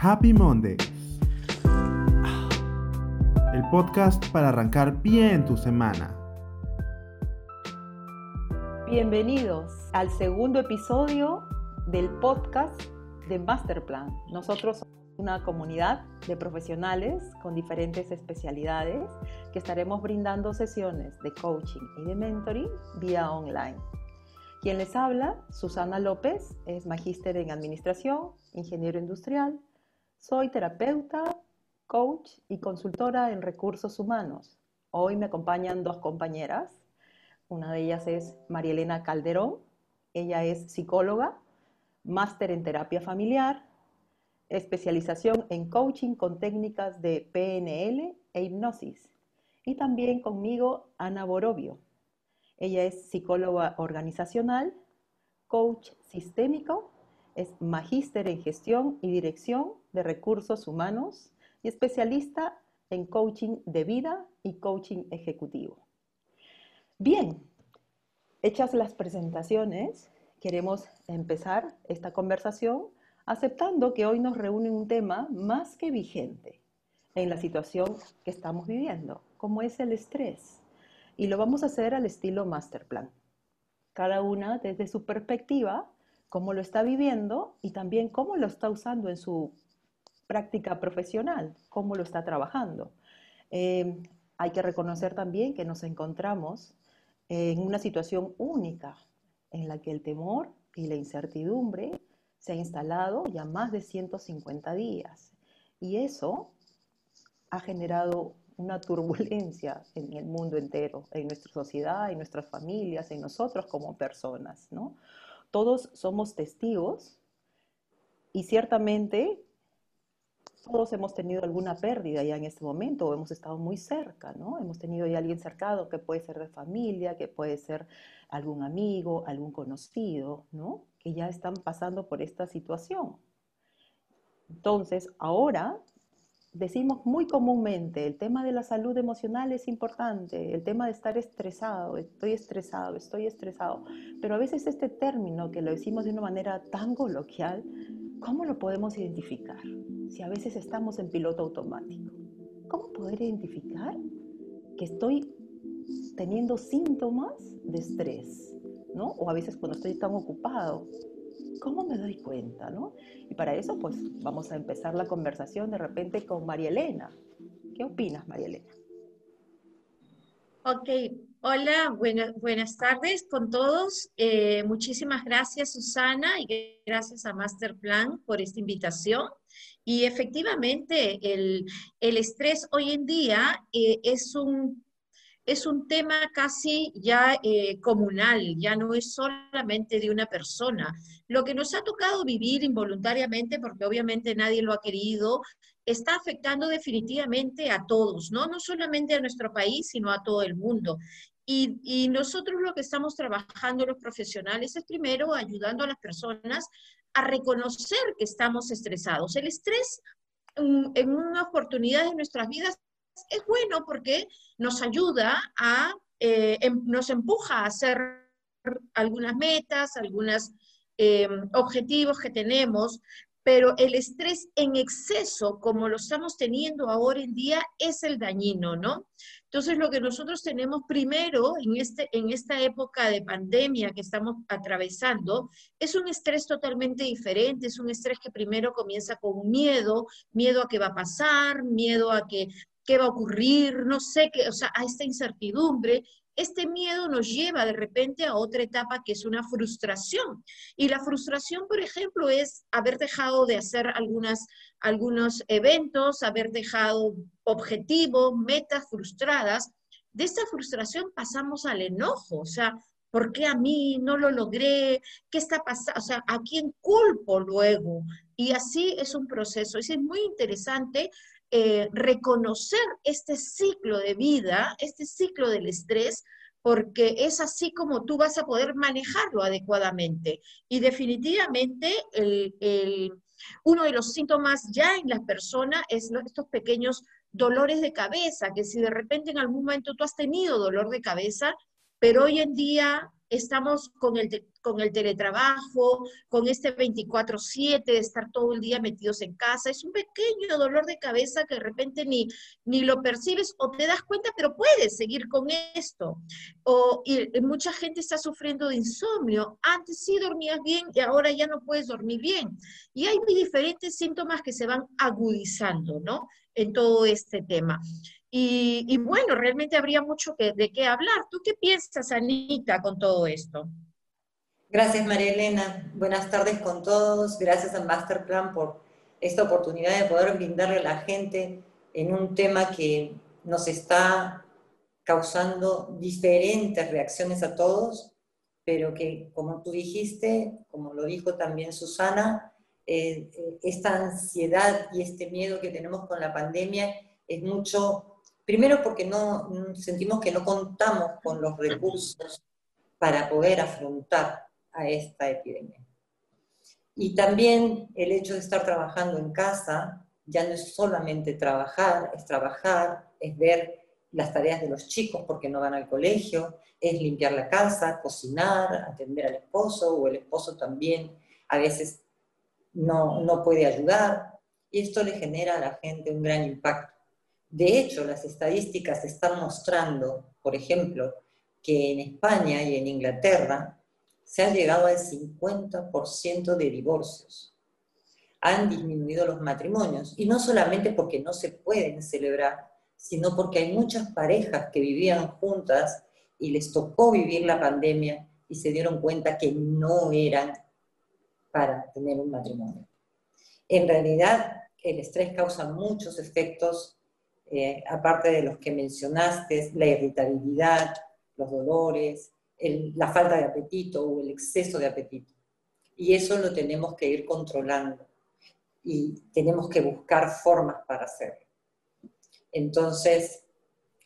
Happy Monday. El podcast para arrancar bien tu semana. Bienvenidos al segundo episodio del podcast de Masterplan. Nosotros somos una comunidad de profesionales con diferentes especialidades que estaremos brindando sesiones de coaching y de mentoring vía online. Quien les habla, Susana López, es magíster en administración, ingeniero industrial. Soy terapeuta, coach y consultora en recursos humanos. Hoy me acompañan dos compañeras. Una de ellas es María Elena Calderón. Ella es psicóloga, máster en terapia familiar, especialización en coaching con técnicas de PNL e hipnosis. Y también conmigo Ana Borovio. Ella es psicóloga organizacional, coach sistémico, es magíster en gestión y dirección de recursos humanos y especialista en coaching de vida y coaching ejecutivo. Bien, hechas las presentaciones, queremos empezar esta conversación aceptando que hoy nos reúne un tema más que vigente en la situación que estamos viviendo, como es el estrés. Y lo vamos a hacer al estilo Masterplan. Cada una desde su perspectiva, cómo lo está viviendo y también cómo lo está usando en su práctica profesional, cómo lo está trabajando. Eh, hay que reconocer también que nos encontramos en una situación única en la que el temor y la incertidumbre se ha instalado ya más de 150 días. Y eso ha generado una turbulencia en el mundo entero, en nuestra sociedad, en nuestras familias, en nosotros como personas, ¿no? Todos somos testigos y ciertamente todos hemos tenido alguna pérdida ya en este momento o hemos estado muy cerca, ¿no? Hemos tenido ya alguien cercano que puede ser de familia, que puede ser algún amigo, algún conocido, ¿no? Que ya están pasando por esta situación. Entonces, ahora decimos muy comúnmente, el tema de la salud emocional es importante, el tema de estar estresado, estoy estresado, estoy estresado, pero a veces este término que lo decimos de una manera tan coloquial, ¿cómo lo podemos identificar? Si a veces estamos en piloto automático, ¿cómo poder identificar que estoy teniendo síntomas de estrés? ¿no? O a veces cuando estoy tan ocupado, ¿Cómo me doy cuenta? ¿no? Y para eso, pues vamos a empezar la conversación de repente con María Elena. ¿Qué opinas, María Elena? Ok, hola, buenas tardes con todos. Eh, muchísimas gracias, Susana, y gracias a Masterplan por esta invitación. Y efectivamente, el, estrés hoy en día eh, es un es un tema casi ya eh, comunal, ya no es solamente de una persona. Lo que nos ha tocado vivir involuntariamente, porque obviamente nadie lo ha querido, está afectando definitivamente a todos, ¿no? No solamente a nuestro país, sino a todo el mundo. Y, y, nosotros lo que estamos trabajando los profesionales es primero ayudando a las personas a reconocer que estamos estresados. El estrés en, en una oportunidad de nuestras vidas es bueno porque nos ayuda a, eh, em, nos empuja a hacer algunas metas, algunos em, objetivos que tenemos, pero el estrés en exceso, como lo estamos teniendo ahora en día, es el dañino, ¿no? Entonces, lo que nosotros tenemos primero en, este, en esta época de pandemia que estamos atravesando es un estrés totalmente diferente, es un estrés que primero comienza con miedo, miedo a qué va a pasar, miedo a que qué va a ocurrir, no sé qué, o sea, a esta incertidumbre, este miedo nos lleva de repente a otra etapa que es una frustración. Y la frustración, por ejemplo, es haber dejado de hacer algunas, algunos eventos, haber dejado objetivos, metas frustradas. De esta frustración pasamos al enojo, o sea, ¿por qué a mí no lo logré? ¿Qué está pasando? O sea, ¿a quién culpo luego? Y así es un proceso. es muy interesante eh, reconocer este ciclo de vida, este ciclo del estrés, porque es así como tú vas a poder manejarlo adecuadamente. Y definitivamente uno de los síntomas ya en las personas es estos pequeños dolores de cabeza, que si de repente en algún momento tú has tenido dolor de cabeza, pero hoy en día estamos con el, con el teletrabajo, con este 24/7 de estar todo el día metidos en casa. Es un pequeño dolor de cabeza que de repente ni, ni lo percibes o te das cuenta, pero puedes seguir con esto. O y mucha gente está sufriendo de insomnio. Antes sí dormías bien y ahora ya no puedes dormir bien. Y hay diferentes síntomas que se van agudizando, ¿no? En todo este tema. Y, bueno, realmente habría mucho que, de qué hablar. ¿Tú qué piensas, Anita, con todo esto? Gracias, María Elena. Buenas tardes con todos. Gracias al Masterplan por esta oportunidad de poder brindarle a la gente en un tema que nos está causando diferentes reacciones a todos, pero que, como tú dijiste, como lo dijo también Susana, eh, eh, esta ansiedad y este miedo que tenemos con la pandemia es mucho Primero porque no sentimos que no contamos con los recursos para poder afrontar a esta epidemia. Y también el hecho de estar trabajando en casa ya no es solamente trabajar, es trabajar, es ver las tareas de los chicos porque no van al colegio, es limpiar la casa, cocinar, atender al esposo o el esposo también a veces no, no puede ayudar y esto le genera a la gente un gran impacto. De hecho, las estadísticas están mostrando, por ejemplo, que en España y en Inglaterra se ha llegado al 50% de divorcios. Han disminuido los matrimonios, y no solamente porque no se pueden celebrar, sino porque hay muchas parejas que vivían juntas y les tocó vivir la pandemia y se dieron cuenta que no eran para tener un matrimonio. En realidad, el estrés causa muchos efectos eh, aparte de los que mencionaste, la irritabilidad, los dolores, la falta de apetito o el exceso de apetito. Y eso lo tenemos que ir controlando y tenemos que buscar formas para hacerlo. Entonces,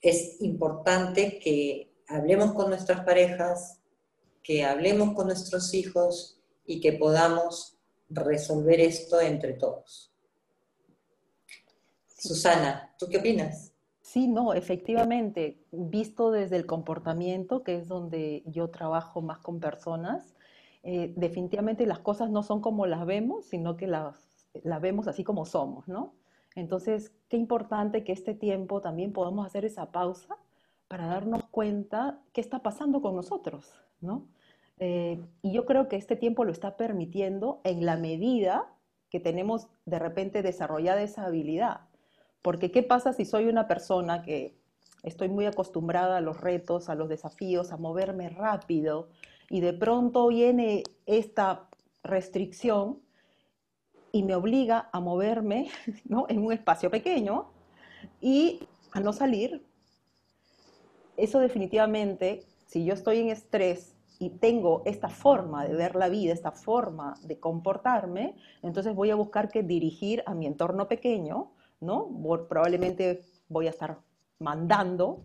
es importante que hablemos con nuestras parejas, que hablemos con nuestros hijos y que podamos resolver esto entre todos. Susana, ¿tú qué opinas? Sí, no, efectivamente, visto desde el comportamiento, que es donde yo trabajo más con personas, eh, definitivamente las cosas no son como las vemos, sino que las, las vemos así como somos, ¿no? Entonces, qué importante que este tiempo también podamos hacer esa pausa para darnos cuenta qué está pasando con nosotros, ¿no? Eh, y yo creo que este tiempo lo está permitiendo en la medida que tenemos de repente desarrollada esa habilidad porque ¿qué pasa si soy una persona que estoy muy acostumbrada a los retos, a los desafíos, a moverme rápido y de pronto viene esta restricción y me obliga a moverme en un espacio pequeño y a no salir? Eso definitivamente, si yo estoy en estrés y tengo esta forma de ver la vida, esta forma de comportarme, entonces voy a buscar que dirigir a mi entorno pequeño ¿no? Probablemente voy a estar mandando,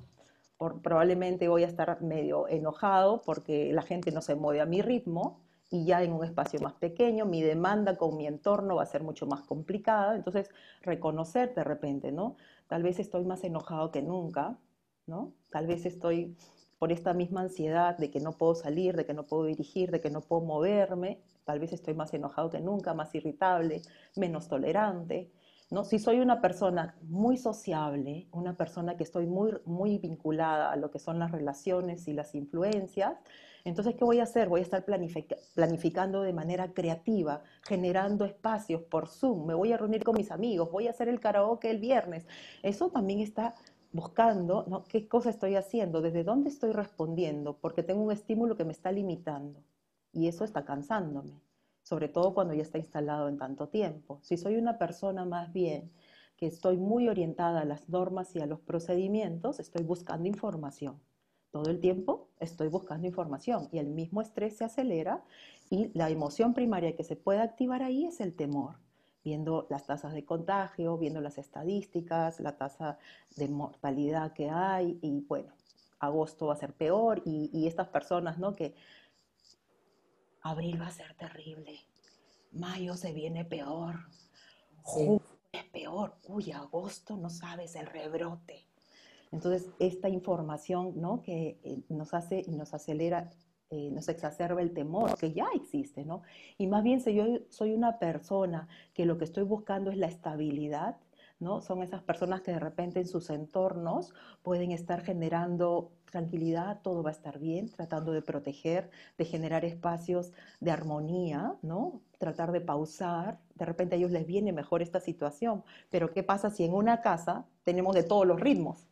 probablemente voy a estar medio enojado porque la gente no se mueve a mi ritmo y ya en un espacio más pequeño mi demanda con mi entorno va a ser mucho más complicada. Entonces, reconocer de repente, ¿no? Tal vez estoy más enojado que nunca, ¿no? Tal vez estoy por esta misma ansiedad de que no puedo salir, de que no puedo dirigir, de que no puedo moverme, tal vez estoy más enojado que nunca, más irritable, menos tolerante. ¿No? Si soy una persona muy sociable, una persona que estoy muy, muy vinculada a lo que son las relaciones y las influencias, entonces, ¿qué voy a hacer? Voy a estar planificando de manera creativa, generando espacios por Zoom, me voy a reunir con mis amigos, voy a hacer el karaoke el viernes. Eso también está buscando ¿no? qué cosa estoy haciendo, desde dónde estoy respondiendo, porque tengo un estímulo que me está limitando y eso está cansándome sobre todo cuando ya está instalado en tanto tiempo. Si soy una persona más bien que estoy muy orientada a las normas y a los procedimientos, estoy buscando información. Todo el tiempo estoy buscando información y el mismo estrés se acelera y la emoción primaria que se puede activar ahí es el temor viendo las tasas de contagio, viendo las estadísticas, la tasa de mortalidad que hay y bueno, agosto va a ser peor y, y estas personas ¿no? que abril va a ser terrible, mayo se viene peor, junio es peor, uy, agosto no sabes el rebrote. Entonces, esta información ¿no? que eh, nos hace y nos acelera eh, nos exacerba el temor que ya existe, ¿no? Y más bien si yo soy una persona que lo que estoy buscando es la estabilidad, ¿no? Son esas personas que de repente en sus entornos pueden estar generando tranquilidad, todo va a estar bien, tratando de proteger, de generar espacios de armonía, ¿no? Tratar de pausar, de repente a ellos les viene mejor esta situación, pero ¿qué pasa si en una casa tenemos de todos los ritmos?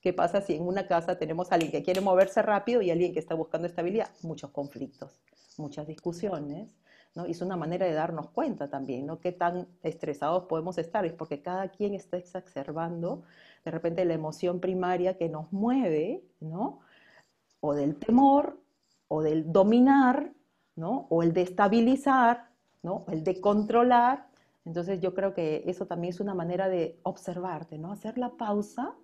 ¿Qué pasa si en una casa tenemos a alguien que quiere moverse rápido y alguien que está buscando estabilidad? Muchos conflictos, muchas discusiones, ¿no? Y es una manera de darnos cuenta también, ¿no? Qué tan estresados podemos estar, es porque cada quien está exacerbando de repente la emoción primaria que nos mueve, ¿no? O del temor, o del dominar, ¿no? O el de estabilizar, ¿no? El de controlar. Entonces yo creo que eso también es una manera de observarte, ¿no? Hacer la pausa,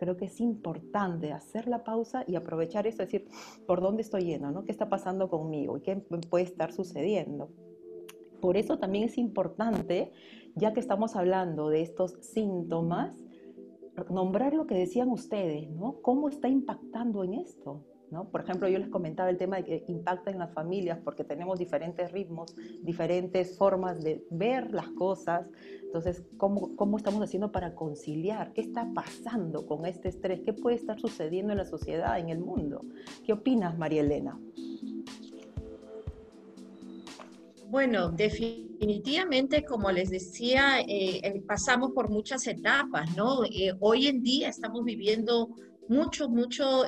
creo que es importante hacer la pausa y aprovechar eso, decir, ¿por dónde estoy yendo? ¿no? ¿Qué está pasando conmigo? ¿Y qué puede estar sucediendo? Por eso también es importante, ya que estamos hablando de estos síntomas, nombrar lo que decían ustedes, ¿no? ¿Cómo está impactando en esto? ¿no? Por ejemplo, yo les comentaba el tema de que impacta en las familias porque tenemos diferentes ritmos, diferentes formas de ver las cosas. Entonces, ¿cómo, ¿cómo estamos haciendo para conciliar? ¿Qué está pasando con este estrés? ¿Qué puede estar sucediendo en la sociedad, en el mundo? ¿Qué opinas, María Elena? Bueno, definitivamente, como les decía, eh, eh, pasamos por muchas etapas, ¿no? Eh, hoy en día estamos viviendo mucho, mucho,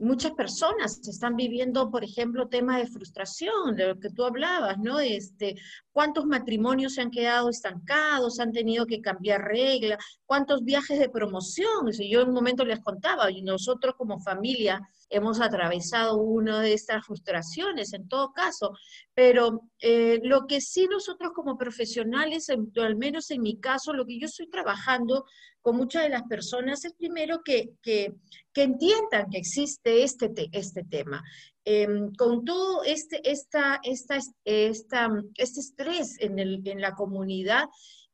muchas personas están viviendo, por ejemplo, temas de frustración, de lo que tú hablabas, ¿no? Este, ¿Cuántos matrimonios se han quedado estancados, han tenido que cambiar reglas? ¿Cuántos viajes de promoción? Yo en un momento les contaba, y nosotros como familia hemos atravesado una de estas frustraciones en todo caso, pero eh, lo que sí nosotros como profesionales, al menos en mi caso, lo que yo estoy trabajando con muchas de las personas es primero que, que, entiendan que existe este, este tema. Em, con todo este, esta, esta, esta, este estrés en, el, en la comunidad,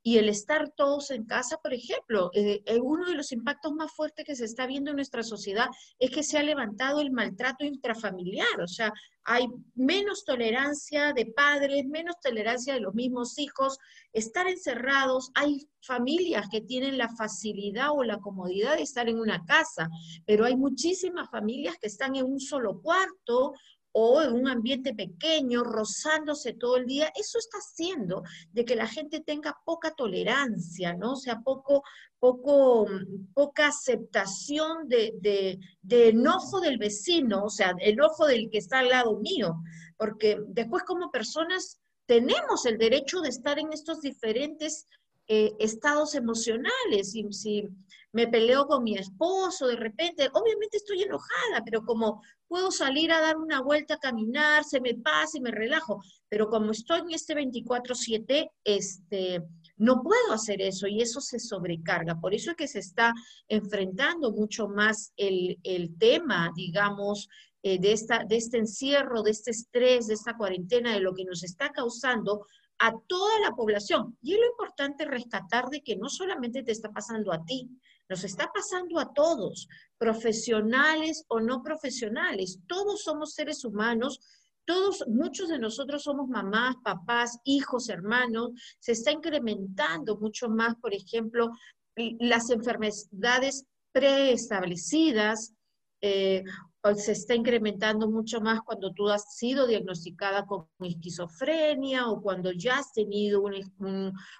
y el estar todos en casa, por ejemplo, eh, eh, uno de los impactos más fuertes que se está viendo en nuestra sociedad es que se ha levantado el maltrato intrafamiliar, o sea, hay menos tolerancia de padres, menos tolerancia de los mismos hijos, estar encerrados, hay familias que tienen la facilidad o la comodidad de estar en una casa, pero hay muchísimas familias que están en un solo cuarto o en un ambiente pequeño, rozándose todo el día, eso está haciendo de que la gente tenga poca tolerancia, ¿no? O sea, poco, poco, poca aceptación de, de, enojo del vecino, o sea, enojo del que está al lado mío, porque después como personas tenemos el derecho de estar en estos diferentes eh, estados emocionales. Y si me peleo con mi esposo de repente, obviamente estoy enojada, pero como puedo salir a dar una vuelta a caminar, se me pasa y me relajo, pero como estoy en este 24/7, este, no puedo hacer eso y eso se sobrecarga. Por eso es que se está enfrentando mucho más el, tema, digamos, eh, de, esta, de este encierro, de este estrés, de esta cuarentena, de lo que nos está causando a toda la población. Y es lo importante rescatar de que no solamente te está pasando a ti, nos está pasando a todos, profesionales o no profesionales. Todos somos seres humanos, todos, muchos de nosotros somos mamás, papás, hijos, hermanos. Se está incrementando mucho más, por ejemplo, las enfermedades preestablecidas eh, se está incrementando mucho más cuando tú has sido diagnosticada con esquizofrenia o cuando ya has tenido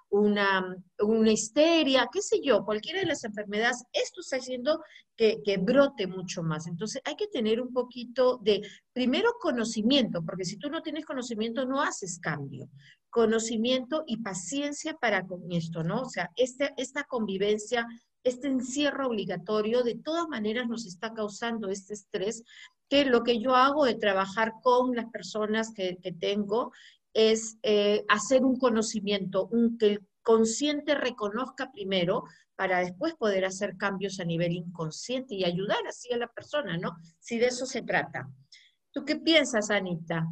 una, una, histeria, qué sé yo, cualquiera de las enfermedades, esto está haciendo que, que, brote mucho más. Entonces hay que tener un poquito de, primero, conocimiento, porque si tú no tienes conocimiento no haces cambio. Conocimiento y paciencia para con esto, ¿no? O sea, este, esta convivencia este encierro obligatorio de todas maneras nos está causando este estrés, que lo que yo hago de trabajar con las personas que, tengo es eh, hacer un conocimiento, un, que el consciente reconozca primero para después poder hacer cambios a nivel inconsciente y ayudar así a la persona, ¿no? Si de eso se trata. ¿Tú qué piensas, Anita?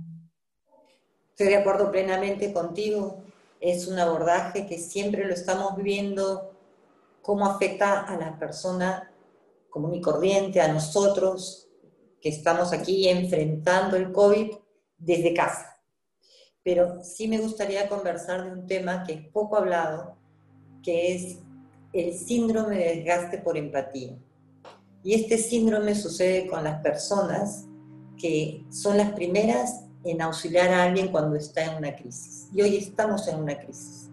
Estoy de acuerdo plenamente contigo. Es un abordaje que siempre lo estamos viviendo cómo afecta a la persona común y corriente, a nosotros, que estamos aquí enfrentando el COVID desde casa. Pero sí me gustaría conversar de un tema que es poco hablado, que es el síndrome de desgaste por empatía. Y este síndrome sucede con las personas que son las primeras en auxiliar a alguien cuando está en una crisis. Y hoy estamos en una crisis.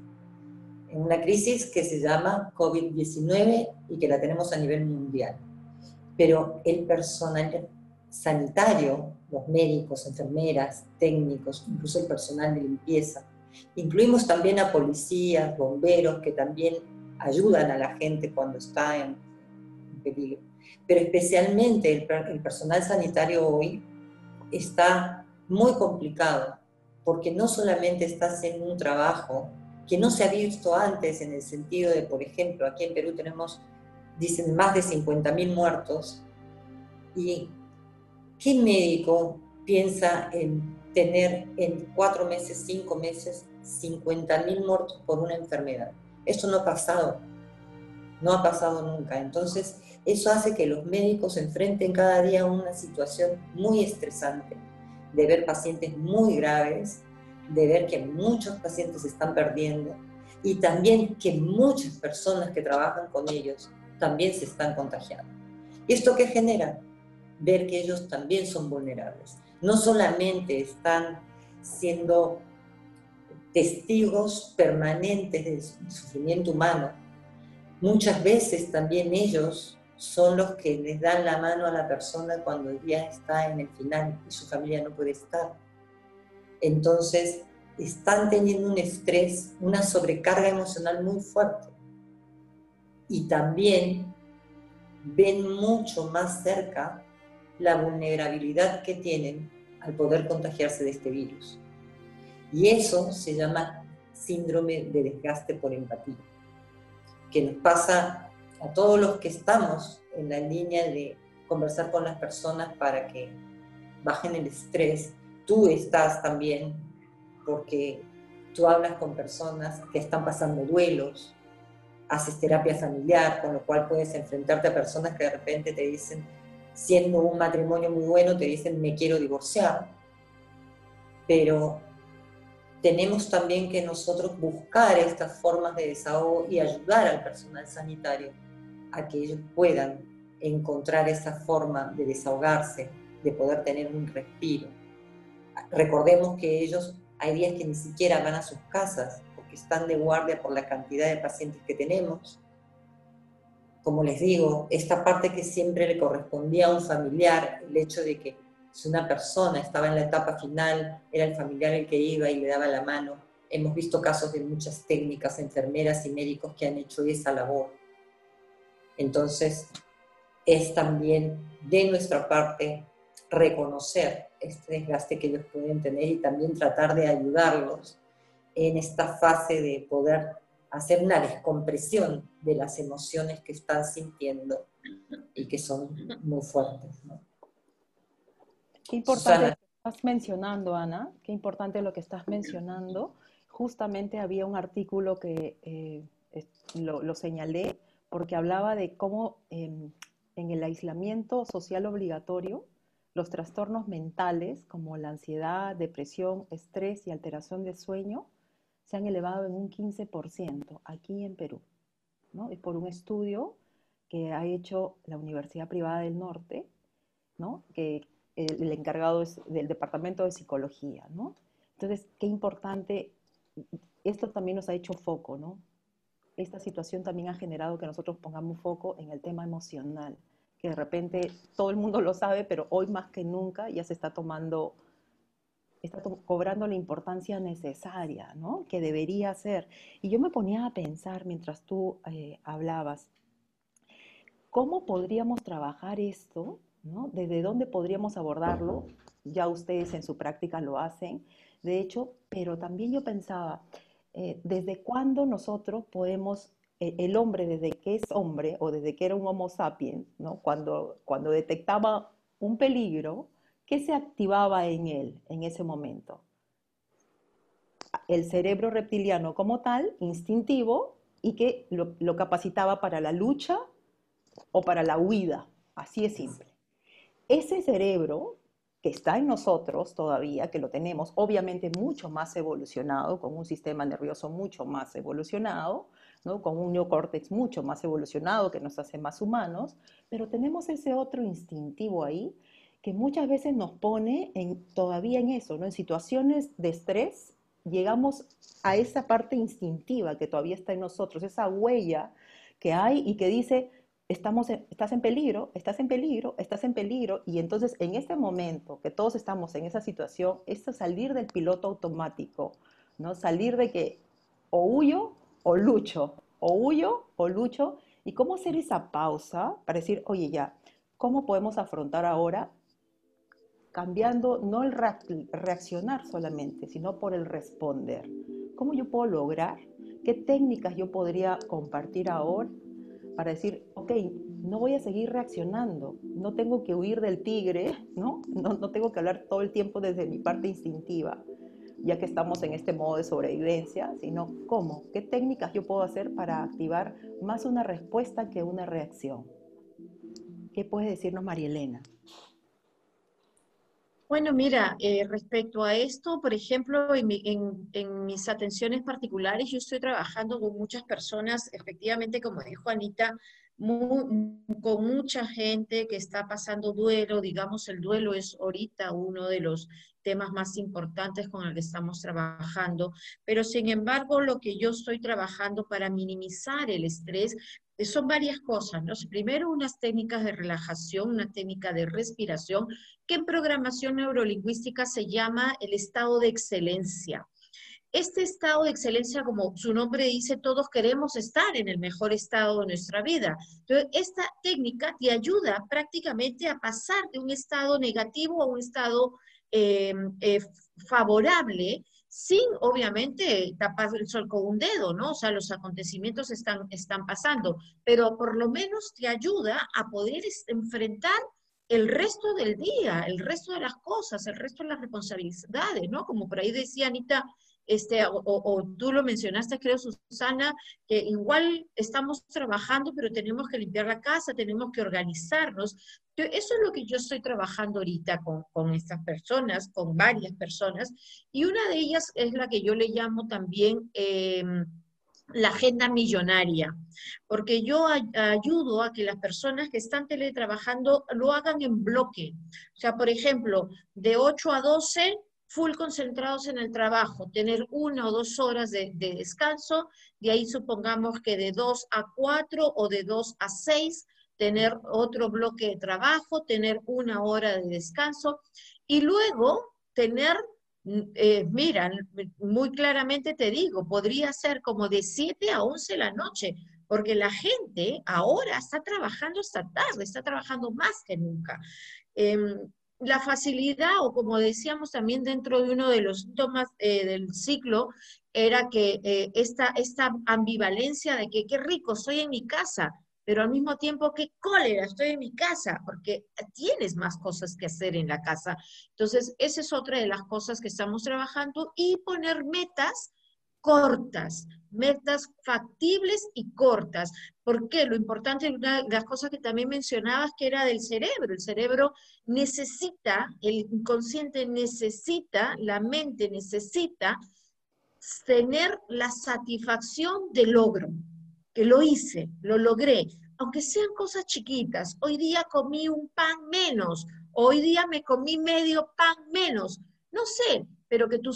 En una crisis que se llama COVID-19 y que la tenemos a nivel mundial. Pero el personal sanitario, los médicos, enfermeras, técnicos, incluso el personal de limpieza, incluimos también a policías, bomberos, que también ayudan a la gente cuando está en peligro. Pero especialmente el, personal sanitario hoy está muy complicado, porque no solamente está haciendo un trabajo que no se ha visto antes en el sentido de, por ejemplo, aquí en Perú tenemos, dicen, más de 50.000 muertos, y ¿qué médico piensa en tener en cuatro meses, cinco meses, 50.000 muertos por una enfermedad? Eso no ha pasado, no ha pasado nunca. Entonces, eso hace que los médicos enfrenten cada día una situación muy estresante, de ver pacientes muy graves, de ver que muchos pacientes se están perdiendo y también que muchas personas que trabajan con ellos también se están contagiando. ¿Y esto qué genera? Ver que ellos también son vulnerables. No solamente están siendo testigos permanentes del sufrimiento humano. Muchas veces también ellos son los que les dan la mano a la persona cuando ya está en el final y su familia no puede estar. Entonces, están teniendo un estrés, una sobrecarga emocional muy fuerte. Y también ven mucho más cerca la vulnerabilidad que tienen al poder contagiarse de este virus. Y eso se llama síndrome de desgaste por empatía, que nos pasa a todos los que estamos en la línea de conversar con las personas para que bajen el estrés. Tú estás también, porque tú hablas con personas que están pasando duelos, haces terapia familiar, con lo cual puedes enfrentarte a personas que de repente te dicen, siendo un matrimonio muy bueno, te dicen, me quiero divorciar. Pero tenemos también que nosotros buscar estas formas de desahogo y ayudar al personal sanitario a que ellos puedan encontrar esa forma de desahogarse, de poder tener un respiro. Recordemos que ellos hay días que ni siquiera van a sus casas porque están de guardia por la cantidad de pacientes que tenemos. Como les digo, esta parte que siempre le correspondía a un familiar, el hecho de que si una persona estaba en la etapa final, era el familiar el que iba y le daba la mano. Hemos visto casos de muchas técnicas, enfermeras y médicos que han hecho esa labor. Entonces, es también de nuestra parte reconocer este desgaste que ellos pueden tener y también tratar de ayudarlos en esta fase de poder hacer una descompresión de las emociones que están sintiendo y que son muy fuertes. ¿no? Qué importante lo que estás mencionando, Ana, qué importante lo que estás mencionando. Justamente había un artículo que eh, lo, señalé porque hablaba de cómo em, en el aislamiento social obligatorio los trastornos mentales como la ansiedad, depresión, estrés y alteración de sueño se han elevado en un 15% aquí en Perú. ¿no? Es por un estudio que ha hecho la Universidad Privada del Norte, ¿no? que el, encargado es del departamento de psicología, ¿no? Entonces, qué importante, esto también nos ha hecho foco, ¿no? Esta situación también ha generado que nosotros pongamos foco en el tema emocional, que de repente todo el mundo lo sabe, pero hoy más que nunca ya se está tomando, está cobrando la importancia necesaria, ¿no? Que debería ser. Y yo me ponía a pensar mientras tú eh, hablabas, ¿cómo podríamos trabajar esto ¿Desde dónde podríamos abordarlo? Ya ustedes en su práctica lo hacen, de hecho, pero también yo pensaba, eh, ¿desde cuándo nosotros podemos, el hombre desde que es hombre o desde que era un homo sapiens, ¿no? cuando, detectaba un peligro, ¿qué se activaba en él en ese momento? El cerebro reptiliano como tal, instintivo, y que lo capacitaba para la lucha o para la huida, así es simple. ese cerebro que está en nosotros todavía, que lo tenemos obviamente mucho más evolucionado, con un sistema nervioso mucho más evolucionado, ¿no? con un neocórtex mucho más evolucionado que nos hace más humanos, pero tenemos ese otro instintivo ahí que muchas veces nos pone en, todavía en eso, ¿no? en situaciones de estrés, llegamos a esa parte instintiva que todavía está en nosotros, esa huella que hay y que dice, estamos estás en peligro, estás en peligro, estás en peligro. Y entonces en este momento que todos estamos en esa situación, es salir del piloto automático, ¿no? Salir de que o huyo o lucho, o huyo o lucho. ¿Y cómo hacer esa pausa para decir, oye ya, ¿cómo podemos afrontar ahora cambiando no el reaccionar solamente, sino por el responder? ¿Cómo yo puedo lograr? ¿Qué técnicas yo podría compartir ahora para decir, ok, no voy a seguir reaccionando, no tengo que huir del tigre, ¿no? No, tengo que hablar todo el tiempo desde mi parte instintiva, ya que estamos en este modo de sobrevivencia, sino cómo, qué técnicas yo puedo hacer para activar más una respuesta que una reacción. ¿Qué puede decirnos María Elena? Bueno, mira, eh, respecto a esto, por ejemplo, en, mis atenciones particulares, yo estoy trabajando con muchas personas, efectivamente, como dijo Anita, con mucha gente que está pasando duelo, digamos, el duelo es ahorita uno de los temas más importantes con el que estamos trabajando, pero sin embargo, lo que yo estoy trabajando para minimizar el estrés son varias cosas, ¿no? Primero, unas técnicas de relajación, una técnica de respiración, que en programación neurolingüística se llama el estado de excelencia. Este estado de excelencia, como su nombre dice, todos queremos estar en el mejor estado de nuestra vida. Esta técnica te ayuda prácticamente a pasar de un estado negativo a un estado eh, eh, favorable sin obviamente tapar el sol con un dedo, ¿no? O sea, los acontecimientos están, están pasando, pero por lo menos te ayuda a poder enfrentar el resto del día, el resto de las cosas, el resto de las responsabilidades, ¿no? Como por ahí decía Anita, este, o, tú lo mencionaste, creo, Susana, que igual estamos trabajando, pero tenemos que limpiar la casa, tenemos que organizarnos. Eso es lo que yo estoy trabajando ahorita con, con estas personas, con varias personas, y una de ellas es la que yo le llamo también... Em, la agenda millonaria, porque yo ayudo a que las personas que están teletrabajando lo hagan en bloque. O sea, por ejemplo, de 8 a 12 full concentrados en el trabajo, tener una o dos horas de, descanso, de ahí supongamos que de dos a cuatro o de dos a seis, tener otro bloque de trabajo, tener una hora de descanso y luego tener, eh, mira, muy claramente te digo, podría ser como de 7 a 11 la noche, porque la gente ahora está trabajando esta tarde, está trabajando más que nunca. Em, la facilidad, o como decíamos también dentro de uno de los síntomas eh, del ciclo, era que eh, esta, esta ambivalencia de que qué rico, estoy en mi casa, pero al mismo tiempo qué cólera, estoy en mi casa, porque tienes más cosas que hacer en la casa. Entonces, esa es otra de las cosas que estamos trabajando y poner metas cortas, metas factibles y cortas. ¿Por qué? Lo importante, una de las cosas que también mencionabas, que era del cerebro. El cerebro necesita, el inconsciente necesita, la mente necesita tener la satisfacción del logro, que lo hice, lo logré, aunque sean cosas chiquitas. Hoy día comí un pan menos, hoy día me comí medio pan menos. No sé, pero que tu,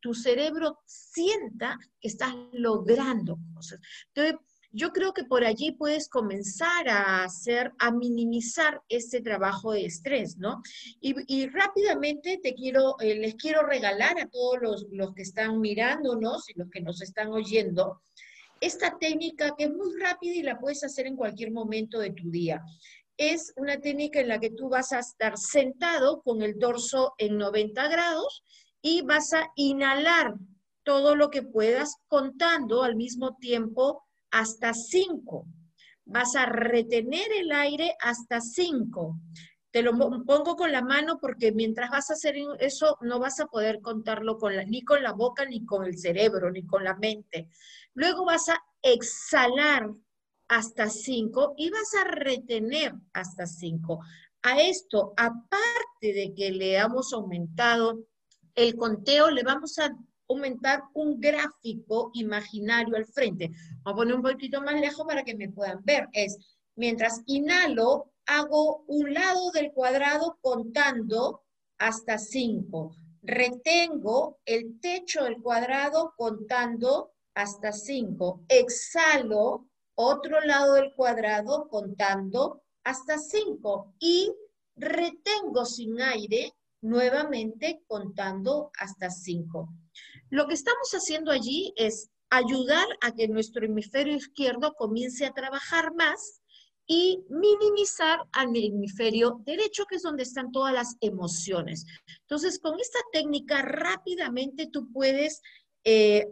tu cerebro sienta que estás logrando cosas. Entonces, yo creo que por allí puedes comenzar a hacer, a minimizar este trabajo de estrés, ¿no? Y, rápidamente te quiero, eh, les quiero regalar a todos los, los, que están mirándonos y los que nos están oyendo, esta técnica que es muy rápida y la puedes hacer en cualquier momento de tu día. Es una técnica en la que tú vas a estar sentado con el dorso en 90 grados y vas a inhalar todo lo que puedas contando al mismo tiempo hasta cinco. Vas a retener el aire hasta cinco. Te lo pongo con la mano porque mientras vas a hacer eso no vas a poder contarlo con la, ni con la boca, ni con el cerebro, ni con la mente. Luego vas a exhalar hasta cinco y vas a retener hasta cinco. A esto, aparte de que le hemos aumentado el conteo, le vamos a aumentar un gráfico imaginario al frente. Voy a poner un poquito más lejos para que me puedan ver. Es, mientras inhalo, hago un lado del cuadrado contando hasta 5. Retengo el techo del cuadrado contando hasta 5. Exhalo otro lado del cuadrado contando hasta 5. Y retengo sin aire nuevamente contando hasta 5. Lo que estamos haciendo allí es ayudar a que nuestro hemisferio izquierdo comience a trabajar más y minimizar al hemisferio derecho, que es donde están todas las emociones. Entonces, con esta técnica rápidamente tú puedes eh,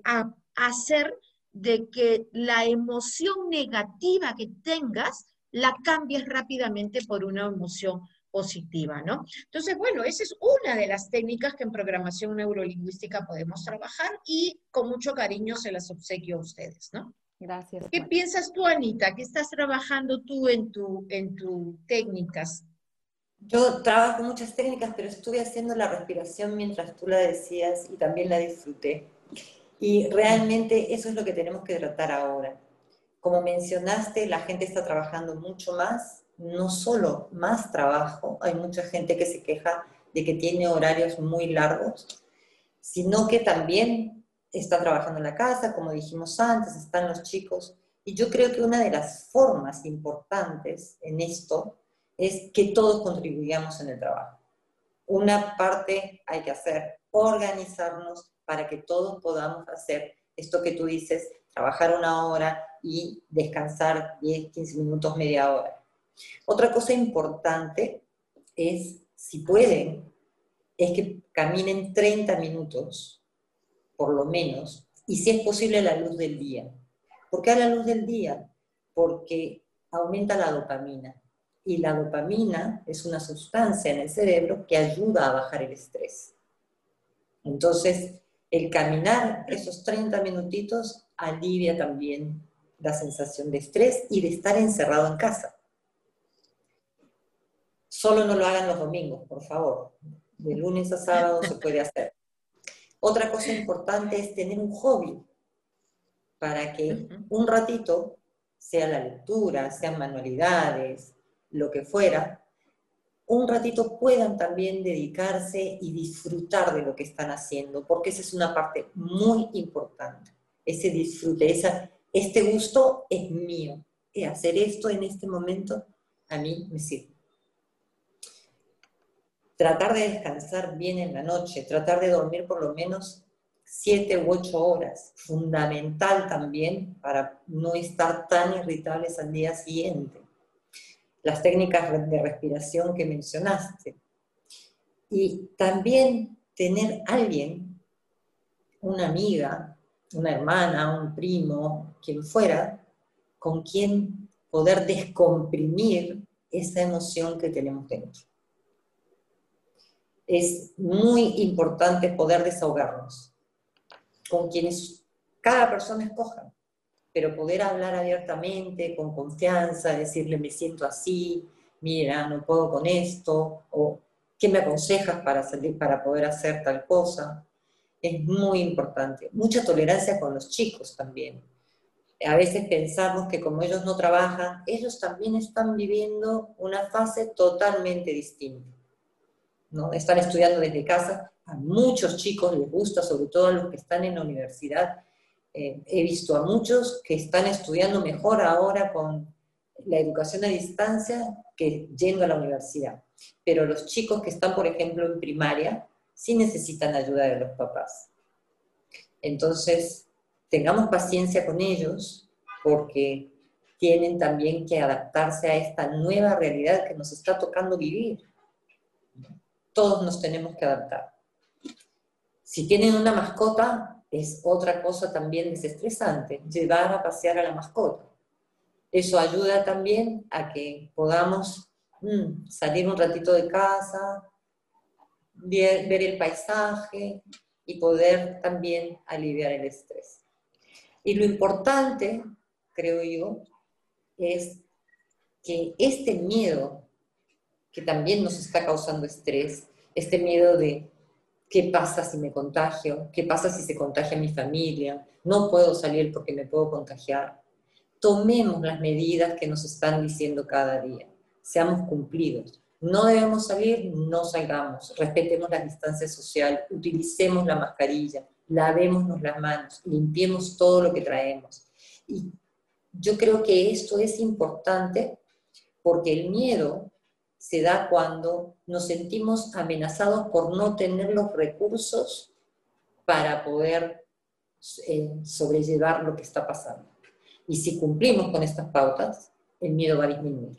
hacer de que la emoción negativa que tengas la cambies rápidamente por una emoción positiva, ¿no? Entonces, bueno, esa es una de las técnicas que en programación neurolingüística podemos trabajar y con mucho cariño se las obsequio a ustedes, ¿no? Gracias. ¿Qué piensas tú, Anita? ¿Qué estás trabajando tú en tu, en tu técnicas? Yo trabajo muchas técnicas, pero estuve haciendo la respiración mientras tú la decías y también la disfruté. Y realmente eso es lo que tenemos que tratar ahora. Como mencionaste, la gente está trabajando mucho más no solo más trabajo, hay mucha gente que se queja de que tiene horarios muy largos, sino que también está trabajando en la casa, como dijimos antes, están los chicos. Y yo creo que una de las formas importantes en esto es que todos contribuyamos en el trabajo. Una parte hay que hacer, organizarnos para que todos podamos hacer esto que tú dices, trabajar una hora y descansar 10, 15 minutos, media hora. Otra cosa importante es, si pueden, es que caminen 30 minutos, por lo menos, y si es posible a la luz del día. ¿Por qué a la luz del día? Porque aumenta la dopamina. Y la dopamina es una sustancia en el cerebro que ayuda a bajar el estrés. Entonces, el caminar esos 30 minutitos alivia también la sensación de estrés y de estar encerrado en casa. Solo no lo hagan los domingos, por favor. De lunes a sábado se puede hacer. Otra cosa importante es tener un hobby para que un ratito, sea la lectura, sean manualidades, lo que fuera, un ratito puedan también dedicarse y disfrutar de lo que están haciendo, porque esa es una parte muy importante, ese disfrute, esa, este gusto es mío, y hacer esto en este momento a mí me sirve tratar de descansar bien en la noche, tratar de dormir por lo menos siete u ocho horas, fundamental también para no estar tan irritables al día siguiente. Las técnicas de respiración que mencionaste. Y también tener alguien, una amiga, una hermana, un primo, quien fuera, con quien poder descomprimir esa emoción que tenemos dentro es muy importante poder desahogarnos con quienes cada persona escoja, pero poder hablar abiertamente, con confianza, decirle me siento así, mira, no puedo con esto, o qué me aconsejas para, salir, para poder hacer tal cosa, es muy importante. Mucha tolerancia con los chicos también. A veces pensamos que como ellos no trabajan, ellos también están viviendo una fase totalmente distinta. Están estudiando desde casa. A muchos chicos les gusta, sobre todo a los que están en la universidad. Eh, he visto a muchos que están estudiando mejor ahora con la educación a distancia que yendo a la universidad. Pero los chicos que están, por ejemplo, en primaria, sí necesitan ayuda de los papás. Entonces, tengamos paciencia con ellos porque tienen también que adaptarse a esta nueva realidad que nos está tocando vivir todos nos tenemos que adaptar. Si tienen una mascota, es otra cosa también desestresante, llevar a pasear a la mascota. Eso ayuda también a que podamos mm, salir un ratito de casa, ver, ver el paisaje y poder también aliviar el estrés. Y lo importante, creo yo, es que este miedo que también nos está causando estrés, este miedo de qué pasa si me contagio, qué pasa si se contagia mi familia, no puedo salir porque me puedo contagiar. Tomemos las medidas que nos están diciendo cada día, seamos cumplidos. No debemos salir, no salgamos, respetemos la distancia social, utilicemos la mascarilla, lavémonos las manos, limpiemos todo lo que traemos. Y yo creo que esto es importante porque el miedo se da cuando nos sentimos amenazados por no tener los recursos para poder eh, sobrellevar lo que está pasando. Y si cumplimos con estas pautas, el miedo va a disminuir.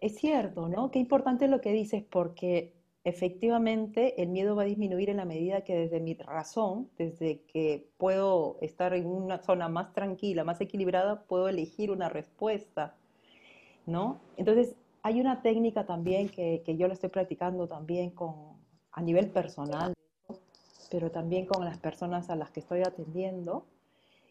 Es cierto, ¿no? Qué importante lo que dices porque efectivamente el miedo va a disminuir en la medida que desde mi razón, desde que puedo estar en una zona más tranquila, más equilibrada, puedo elegir una respuesta, ¿no? Entonces, hay una técnica también que, yo la estoy practicando también con, a nivel personal, pero también con las personas a las que estoy atendiendo,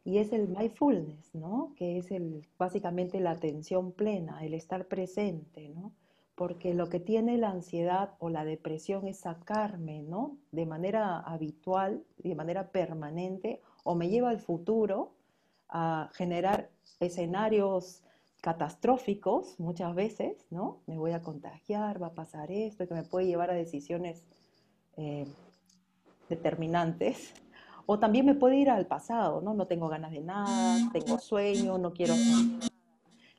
y es el mindfulness, ¿no? Que es el, básicamente la atención plena, el estar presente, ¿no? Porque lo que tiene la ansiedad o la depresión es sacarme, ¿no? De manera habitual, de manera permanente, o me lleva al futuro a generar escenarios catastróficos muchas veces, ¿no? Me voy a contagiar, va a pasar esto, que me puede llevar a decisiones eh, determinantes. O también me puede ir al pasado, ¿no? No tengo ganas de nada, tengo sueño, no quiero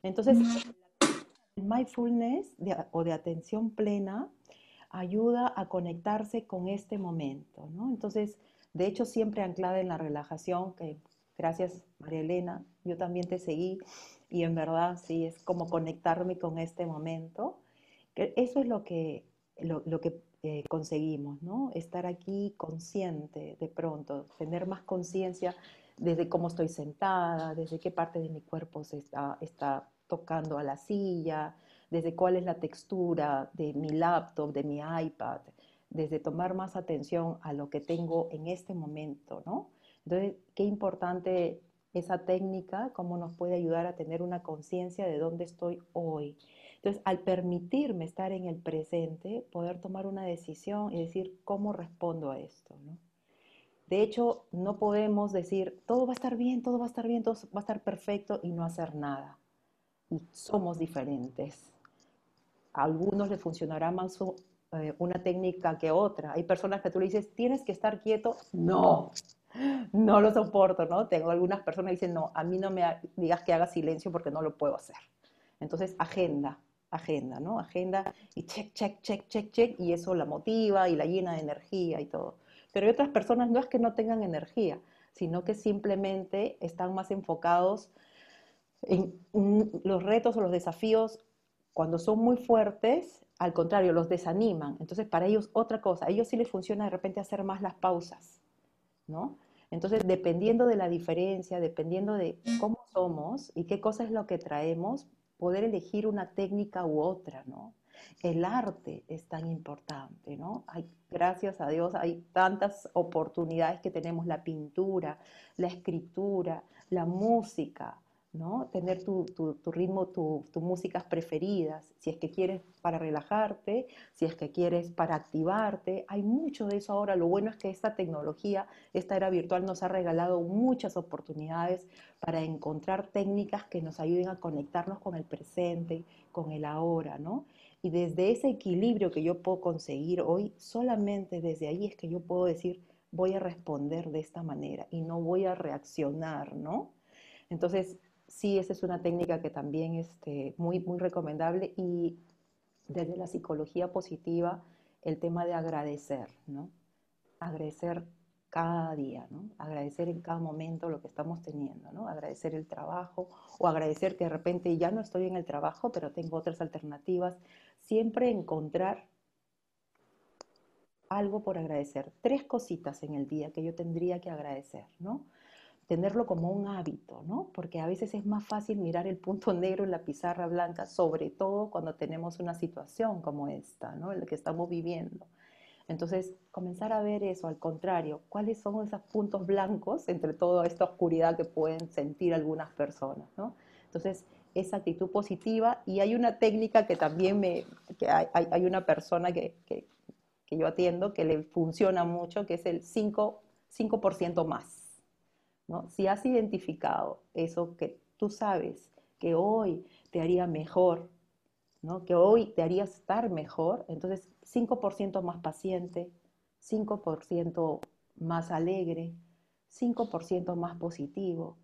Entonces, el mindfulness o de atención plena ayuda a conectarse con este momento, ¿no? Entonces, de hecho, siempre anclada en la relajación, que gracias María Elena, yo también te seguí y en verdad sí es como conectarme con este momento. Eso es lo que, lo, que eh, conseguimos, ¿no? Estar aquí consciente de pronto, tener más conciencia desde cómo estoy sentada, desde qué parte de mi cuerpo se está, está tocando a la silla, desde cuál es la textura de mi laptop, de mi iPad, desde tomar más atención a lo que tengo en este momento, ¿no? Entonces, qué importante esa técnica, cómo nos puede ayudar a tener una conciencia de dónde estoy hoy. Entonces, al permitirme estar en el presente, poder tomar una decisión y decir cómo respondo a esto. De hecho, no podemos decir todo va a estar bien, todo va a estar bien, todo va a estar perfecto y no hacer nada. Y somos diferentes. A algunos les funcionará más eh, una técnica que otra. Hay personas que tú le dices, tienes que estar quieto. No, no lo soporto, ¿no? Tengo algunas personas que dicen, no, a mí no me digas que haga silencio porque no lo puedo hacer. Entonces, agenda, agenda, ¿no? Agenda y check, check, check, check, check, y eso la motiva y la llena de energía y todo. Pero hay otras personas no es que no tengan energía, sino que simplemente están más enfocados en los retos o los desafíos cuando son muy fuertes, al contrario, los desaniman. Entonces, para ellos otra cosa, a ellos sí les funciona de repente hacer más las pausas, ¿no? Entonces, dependiendo de la diferencia, dependiendo de cómo somos y qué cosa es lo que traemos, poder elegir una técnica u otra, ¿no? El arte es tan importante, ¿no? Hay, gracias a Dios hay tantas oportunidades que tenemos, la pintura, la escritura, la música, ¿no? Tener tu, ritmo, tus músicas preferidas, si es que quieres para relajarte, si es que quieres para activarte. Hay mucho de eso ahora. Lo bueno es que esta tecnología, esta era virtual nos ha regalado muchas oportunidades para encontrar técnicas que nos ayuden a conectarnos con el presente, con el ahora, ¿no? Y desde ese equilibrio que yo puedo conseguir hoy, solamente desde ahí es que yo puedo decir, voy a responder de esta manera y no voy a reaccionar, ¿no? Entonces, sí, esa es una técnica que también es este, muy, muy recomendable y desde la psicología positiva, el tema de agradecer, ¿no? Agradecer cada día, ¿no? Agradecer en cada momento lo que estamos teniendo, ¿no? Agradecer el trabajo o agradecer que de repente ya no estoy en el trabajo, pero tengo otras alternativas. Siempre encontrar algo por agradecer. Tres cositas en el día que yo tendría que agradecer, ¿no? Tenerlo como un hábito, ¿no? Porque a veces es más fácil mirar el punto negro en la pizarra blanca, sobre todo cuando tenemos una situación como esta, ¿no? En la que estamos viviendo. Entonces, comenzar a ver eso, al contrario, cuáles son esos puntos blancos entre toda esta oscuridad que pueden sentir algunas personas, ¿no? Entonces, esa actitud positiva y hay una técnica que también me, que hay, hay una persona que, que, que, yo atiendo que le funciona mucho, que es el 5%, 5 más. ¿No? Si has identificado eso que tú sabes que hoy te haría mejor, ¿no? que hoy te haría estar mejor, entonces 5% más paciente, 5% más alegre, 5% más positivo,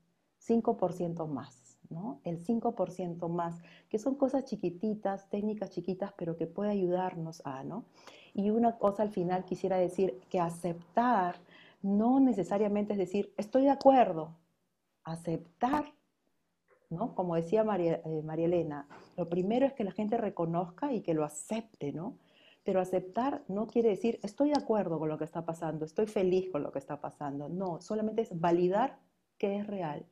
5% más, ¿no? El 5% más, que son cosas chiquititas, técnicas chiquitas, pero que puede ayudarnos a, ¿no? Y una cosa al final quisiera decir que aceptar no necesariamente es decir, estoy de acuerdo, aceptar, ¿no? Como decía María, eh, María Elena, lo primero es que la gente reconozca y que lo acepte, ¿no? Pero aceptar no quiere decir estoy de acuerdo con lo que está pasando, estoy feliz con lo que está pasando. No, solamente es validar que es real.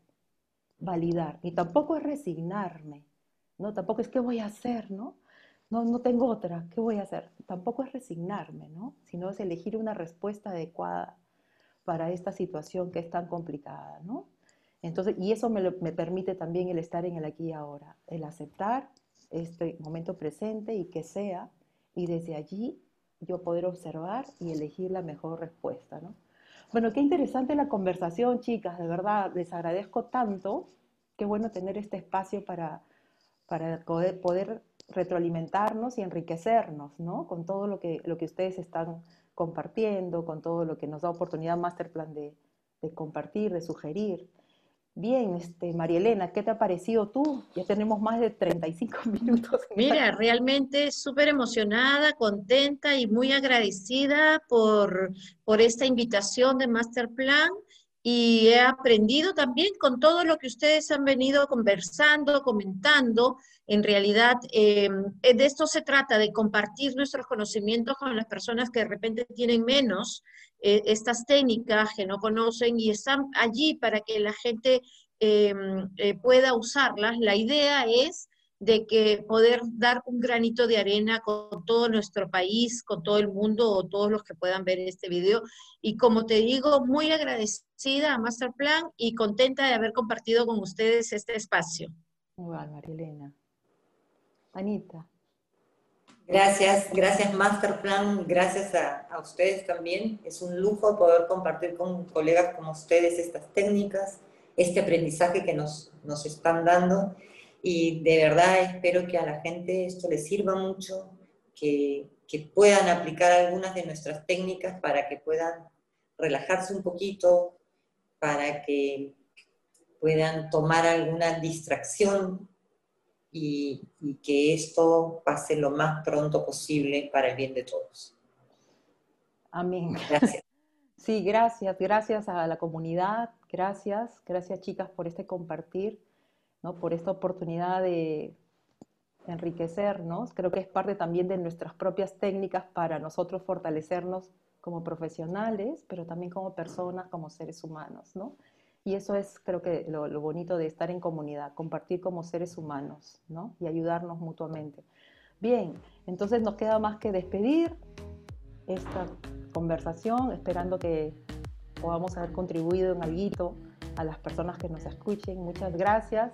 Validar. Y tampoco es resignarme. No, tampoco es qué voy a hacer, ¿no? No, no tengo otra, ¿qué voy a hacer? Tampoco es resignarme, ¿no? Sino es elegir una respuesta adecuada para esta situación que es tan complicada, ¿no? Entonces, y eso me, permite también el estar en el aquí y ahora, el aceptar este momento presente y que sea y desde allí yo poder observar y elegir la mejor respuesta, ¿no? Bueno, qué interesante la conversación, chicas, de verdad, les agradezco tanto, qué bueno tener este espacio para, para poder, poder retroalimentarnos y enriquecernos, ¿no? Con todo lo que, lo que ustedes están compartiendo, con todo lo que nos da oportunidad Masterplan de, de compartir, de sugerir. Bien, este, María Elena, ¿qué te ha parecido tú? Ya tenemos más de 35 minutos. Mira, realmente súper emocionada, contenta y muy agradecida por, por esta invitación de Masterplan y he aprendido también con todo lo que ustedes han venido conversando, comentando. En realidad, eh, de esto se trata, de compartir nuestros conocimientos con las personas que de repente tienen menos eh, estas técnicas que no conocen y están allí para que la gente eh, pueda usarlas. La idea es de que poder dar un granito de arena con todo nuestro país, con todo el mundo o todos los que puedan ver este video. Y como te digo, muy agradecida a Masterplan y contenta de haber compartido con ustedes este espacio. Igual, Marilena. Anita. Gracias, gracias Masterplan, gracias a, a, ustedes también. Es un lujo poder compartir con colegas como ustedes estas técnicas, este aprendizaje que nos, nos están dando y de verdad espero que a la gente esto les sirva mucho, que, que puedan aplicar algunas de nuestras técnicas para que puedan relajarse un poquito, para que puedan tomar alguna distracción y, y, que esto pase lo más pronto posible para el bien de todos. Amén. Gracias. Sí, gracias, gracias a la comunidad, gracias, gracias chicas por este compartir, ¿no? por esta oportunidad de enriquecernos. Creo que es parte también de nuestras propias técnicas para nosotros fortalecernos como profesionales, pero también como personas, como seres humanos, ¿no? Y eso es, creo que, lo, lo, bonito de estar en comunidad, compartir como seres humanos, ¿no? Y ayudarnos mutuamente. Bien, entonces nos queda más que despedir esta conversación, esperando que podamos haber contribuido en algo a las personas que nos escuchen. Muchas gracias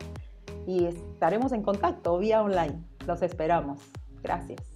y estaremos en contacto vía online. Los esperamos. Gracias.